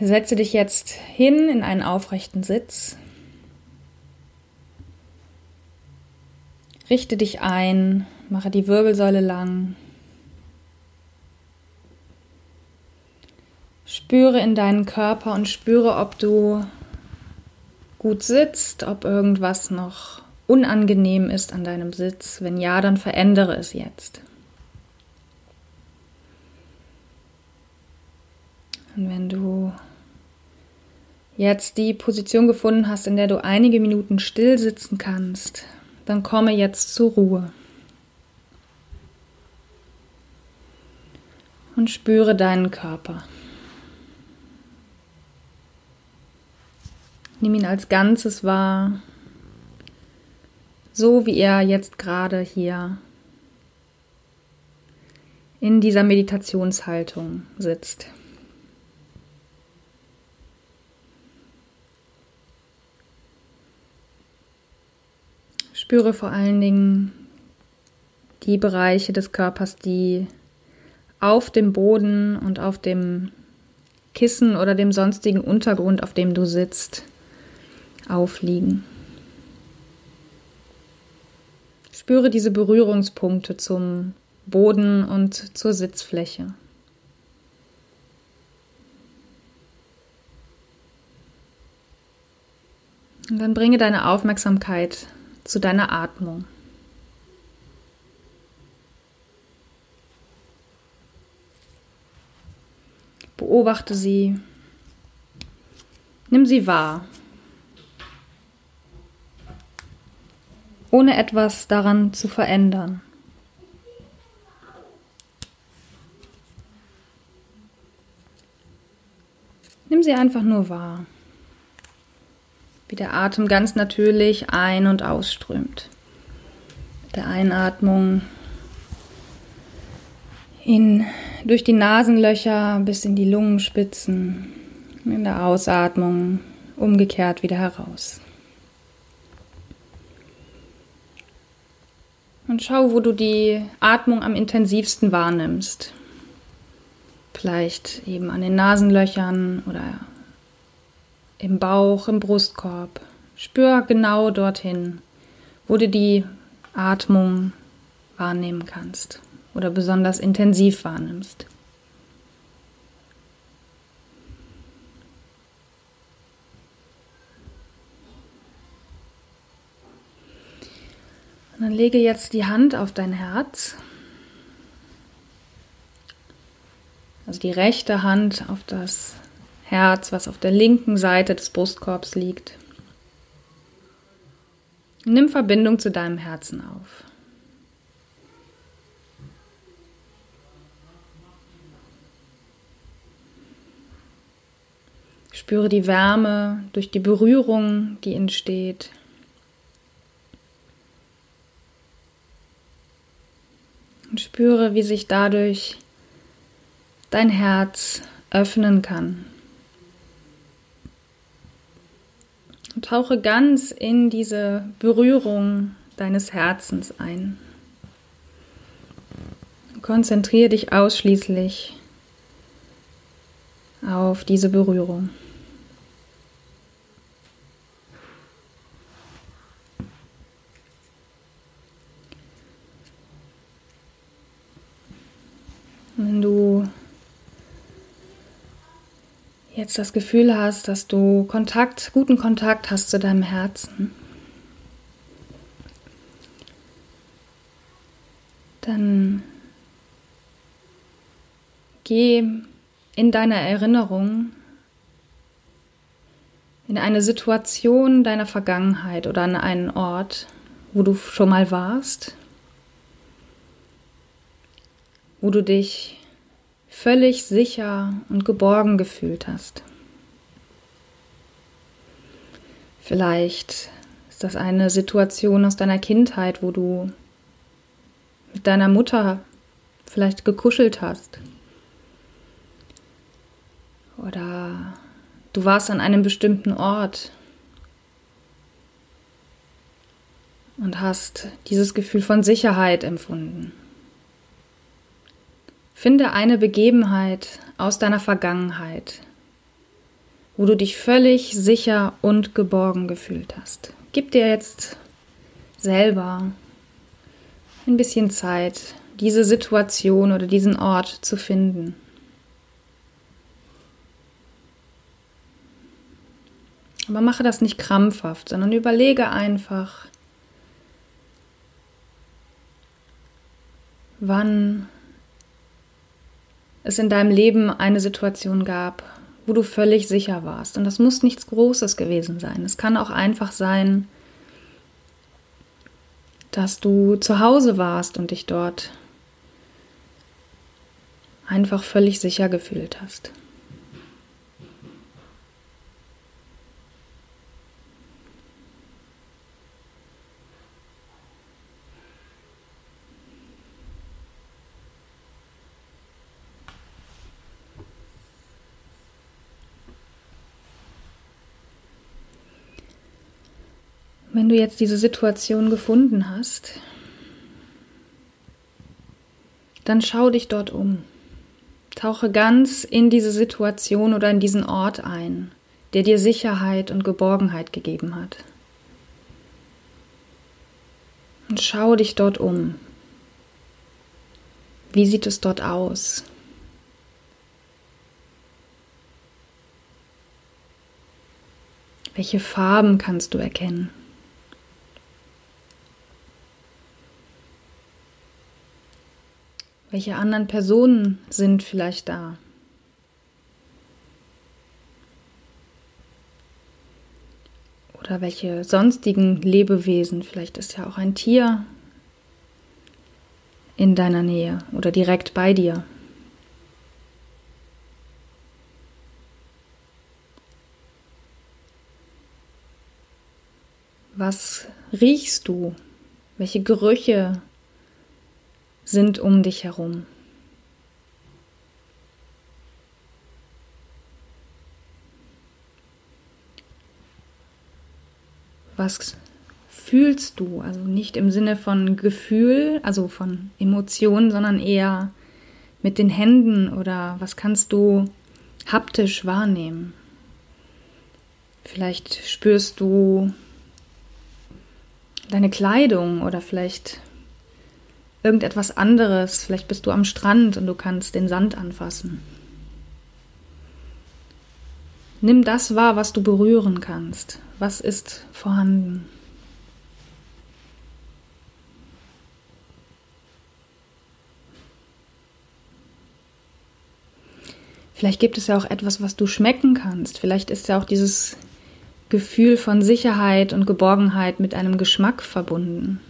Setze dich jetzt hin in einen aufrechten Sitz. Richte dich ein, mache die Wirbelsäule lang. Spüre in deinen Körper und spüre, ob du gut sitzt, ob irgendwas noch unangenehm ist an deinem Sitz. Wenn ja, dann verändere es jetzt. Und wenn du jetzt die Position gefunden hast, in der du einige Minuten still sitzen kannst, dann komme jetzt zur Ruhe. Und spüre deinen Körper. Nimm ihn als Ganzes wahr, so wie er jetzt gerade hier in dieser Meditationshaltung sitzt. Spüre vor allen Dingen die Bereiche des Körpers, die auf dem Boden und auf dem Kissen oder dem sonstigen Untergrund, auf dem du sitzt, aufliegen. Spüre diese Berührungspunkte zum Boden und zur Sitzfläche. Und dann bringe deine Aufmerksamkeit zu deiner Atmung. Beobachte sie. Nimm sie wahr. Ohne etwas daran zu verändern. Nimm sie einfach nur wahr wie der Atem ganz natürlich ein- und ausströmt. Mit der Einatmung in, durch die Nasenlöcher bis in die Lungenspitzen, in der Ausatmung umgekehrt wieder heraus. Und schau, wo du die Atmung am intensivsten wahrnimmst. Vielleicht eben an den Nasenlöchern oder im Bauch, im Brustkorb. Spür genau dorthin, wo du die Atmung wahrnehmen kannst oder besonders intensiv wahrnimmst. Und dann lege jetzt die Hand auf dein Herz. Also die rechte Hand auf das Herz, was auf der linken Seite des Brustkorbs liegt. Nimm Verbindung zu deinem Herzen auf. Spüre die Wärme durch die Berührung, die entsteht. Und spüre, wie sich dadurch dein Herz öffnen kann. Tauche ganz in diese Berührung deines Herzens ein. Konzentriere dich ausschließlich auf diese Berührung. Wenn du jetzt das Gefühl hast, dass du Kontakt, guten Kontakt hast zu deinem Herzen, dann geh in deiner Erinnerung in eine Situation deiner Vergangenheit oder an einen Ort, wo du schon mal warst, wo du dich völlig sicher und geborgen gefühlt hast. Vielleicht ist das eine Situation aus deiner Kindheit, wo du mit deiner Mutter vielleicht gekuschelt hast. Oder du warst an einem bestimmten Ort und hast dieses Gefühl von Sicherheit empfunden. Finde eine Begebenheit aus deiner Vergangenheit, wo du dich völlig sicher und geborgen gefühlt hast. Gib dir jetzt selber ein bisschen Zeit, diese Situation oder diesen Ort zu finden. Aber mache das nicht krampfhaft, sondern überlege einfach, wann es in deinem Leben eine Situation gab, wo du völlig sicher warst. Und das muss nichts Großes gewesen sein. Es kann auch einfach sein, dass du zu Hause warst und dich dort einfach völlig sicher gefühlt hast. Wenn du jetzt diese Situation gefunden hast, dann schau dich dort um. Tauche ganz in diese Situation oder in diesen Ort ein, der dir Sicherheit und Geborgenheit gegeben hat. Und schau dich dort um. Wie sieht es dort aus? Welche Farben kannst du erkennen? Welche anderen Personen sind vielleicht da? Oder welche sonstigen Lebewesen? Vielleicht ist ja auch ein Tier in deiner Nähe oder direkt bei dir. Was riechst du? Welche Gerüche sind um dich herum. Was fühlst du? Also nicht im Sinne von Gefühl, also von Emotionen, sondern eher mit den Händen oder was kannst du haptisch wahrnehmen? Vielleicht spürst du deine Kleidung oder vielleicht irgendetwas anderes. Vielleicht bist du am Strand und du kannst den Sand anfassen. Nimm das wahr, was du berühren kannst. Was ist vorhanden? Vielleicht gibt es ja auch etwas, was du schmecken kannst. Vielleicht ist ja auch dieses Gefühl von Sicherheit und Geborgenheit mit einem Geschmack verbunden.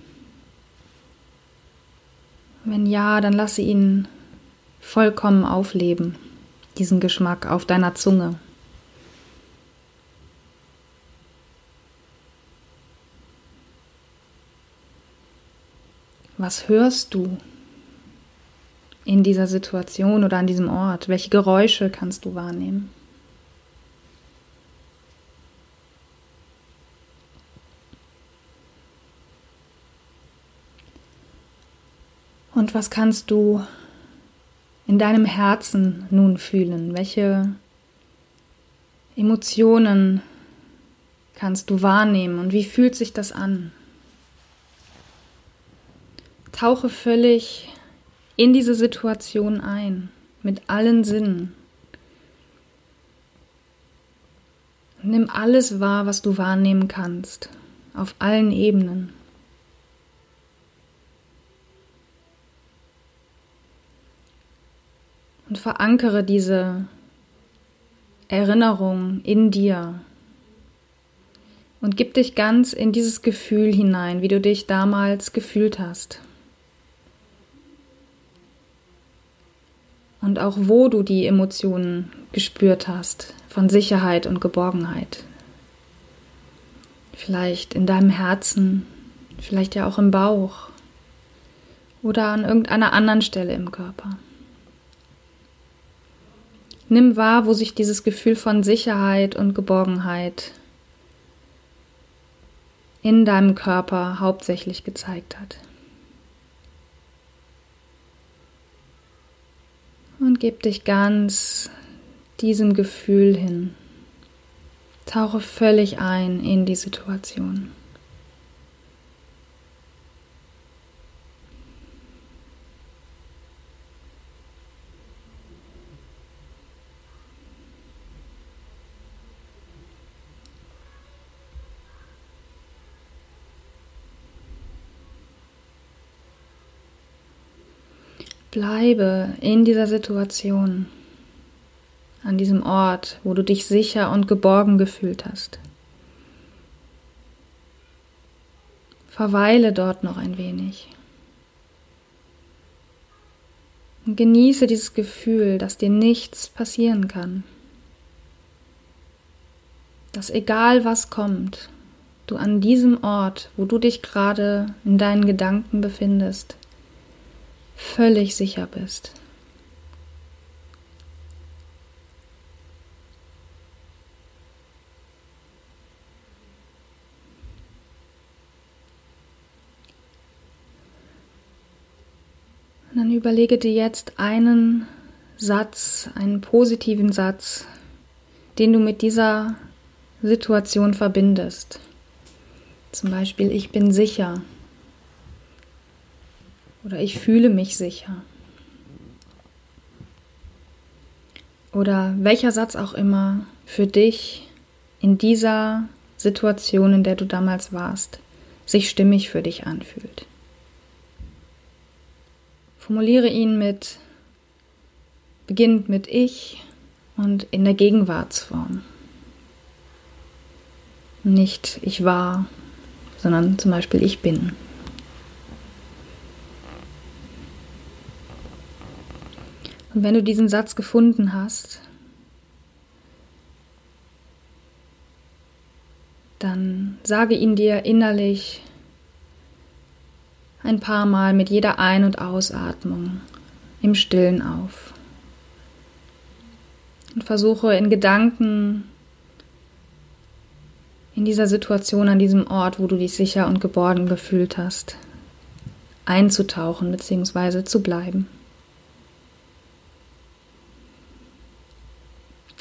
Wenn ja, dann lasse ihn vollkommen aufleben, diesen Geschmack auf deiner Zunge. Was hörst du in dieser Situation oder an diesem Ort? Welche Geräusche kannst du wahrnehmen? Und was kannst du in deinem Herzen nun fühlen? Welche Emotionen kannst du wahrnehmen und wie fühlt sich das an? Tauche völlig in diese Situation ein, mit allen Sinnen. Nimm alles wahr, was du wahrnehmen kannst, auf allen Ebenen. Und verankere diese Erinnerung in dir und gib dich ganz in dieses Gefühl hinein, wie du dich damals gefühlt hast. Und auch wo du die Emotionen gespürt hast von Sicherheit und Geborgenheit. Vielleicht in deinem Herzen, vielleicht ja auch im Bauch oder an irgendeiner anderen Stelle im Körper. Nimm wahr, wo sich dieses Gefühl von Sicherheit und Geborgenheit in deinem Körper hauptsächlich gezeigt hat. Und gib dich ganz diesem Gefühl hin. Tauche völlig ein in die Situation. Bleibe in dieser Situation, an diesem Ort, wo du dich sicher und geborgen gefühlt hast. Verweile dort noch ein wenig. Und genieße dieses Gefühl, dass dir nichts passieren kann. Dass egal was kommt, du an diesem Ort, wo du dich gerade in deinen Gedanken befindest, völlig sicher bist. Dann überlege dir jetzt einen Satz, einen positiven Satz, den du mit dieser Situation verbindest. Zum Beispiel, ich bin sicher. Oder ich fühle mich sicher. Oder welcher Satz auch immer für dich in dieser Situation, in der du damals warst, sich stimmig für dich anfühlt. Formuliere ihn mit, beginnend mit ich und in der Gegenwartsform. Nicht ich war, sondern zum Beispiel ich bin. Und wenn du diesen Satz gefunden hast, dann sage ihn dir innerlich ein paar Mal mit jeder Ein- und Ausatmung im Stillen auf. Und versuche in Gedanken in dieser Situation, an diesem Ort, wo du dich sicher und geborgen gefühlt hast, einzutauchen bzw. zu bleiben.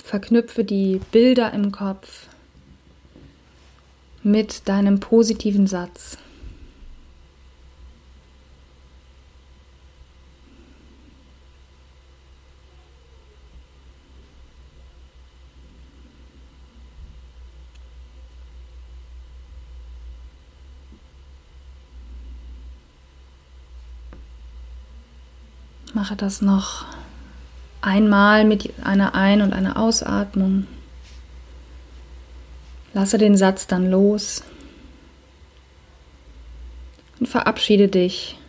Verknüpfe die Bilder im Kopf mit deinem positiven Satz. Mache das noch Einmal mit einer Ein- und einer Ausatmung. Lasse den Satz dann los und verabschiede dich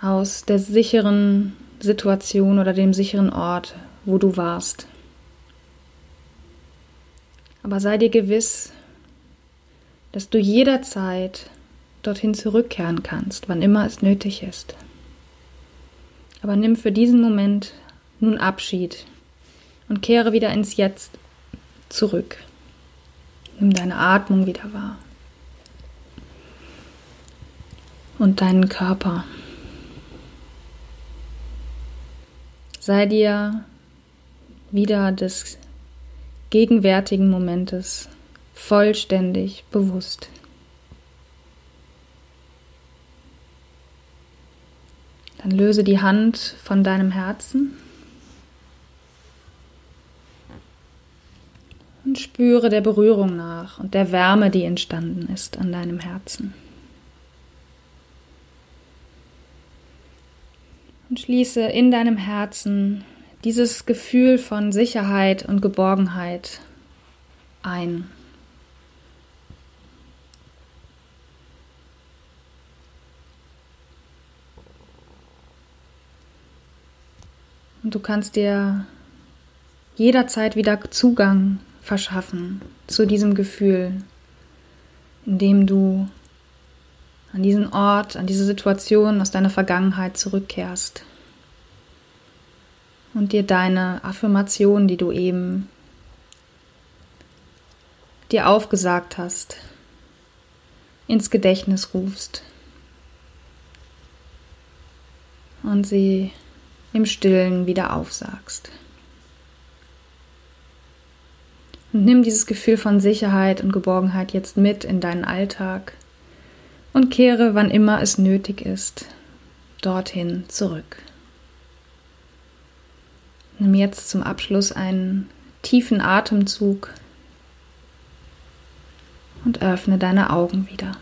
aus der sicheren Situation oder dem sicheren Ort, wo du warst. Aber sei dir gewiss, dass du jederzeit dorthin zurückkehren kannst, wann immer es nötig ist. Aber nimm für diesen Moment nun Abschied und kehre wieder ins Jetzt zurück. Nimm deine Atmung wieder wahr. Und deinen Körper. Sei dir wieder des gegenwärtigen Momentes vollständig bewusst. Dann löse die Hand von deinem Herzen und spüre der Berührung nach und der Wärme, die entstanden ist an deinem Herzen. Und schließe in deinem Herzen dieses Gefühl von Sicherheit und Geborgenheit ein. Und du kannst dir jederzeit wieder Zugang verschaffen zu diesem Gefühl, indem du an diesen Ort, an diese Situation aus deiner Vergangenheit zurückkehrst und dir deine Affirmation, die du eben dir aufgesagt hast, ins Gedächtnis rufst. Und sie im Stillen wieder aufsagst. Und nimm dieses Gefühl von Sicherheit und Geborgenheit jetzt mit in deinen Alltag und kehre, wann immer es nötig ist, dorthin zurück. Nimm jetzt zum Abschluss einen tiefen Atemzug und öffne deine Augen wieder.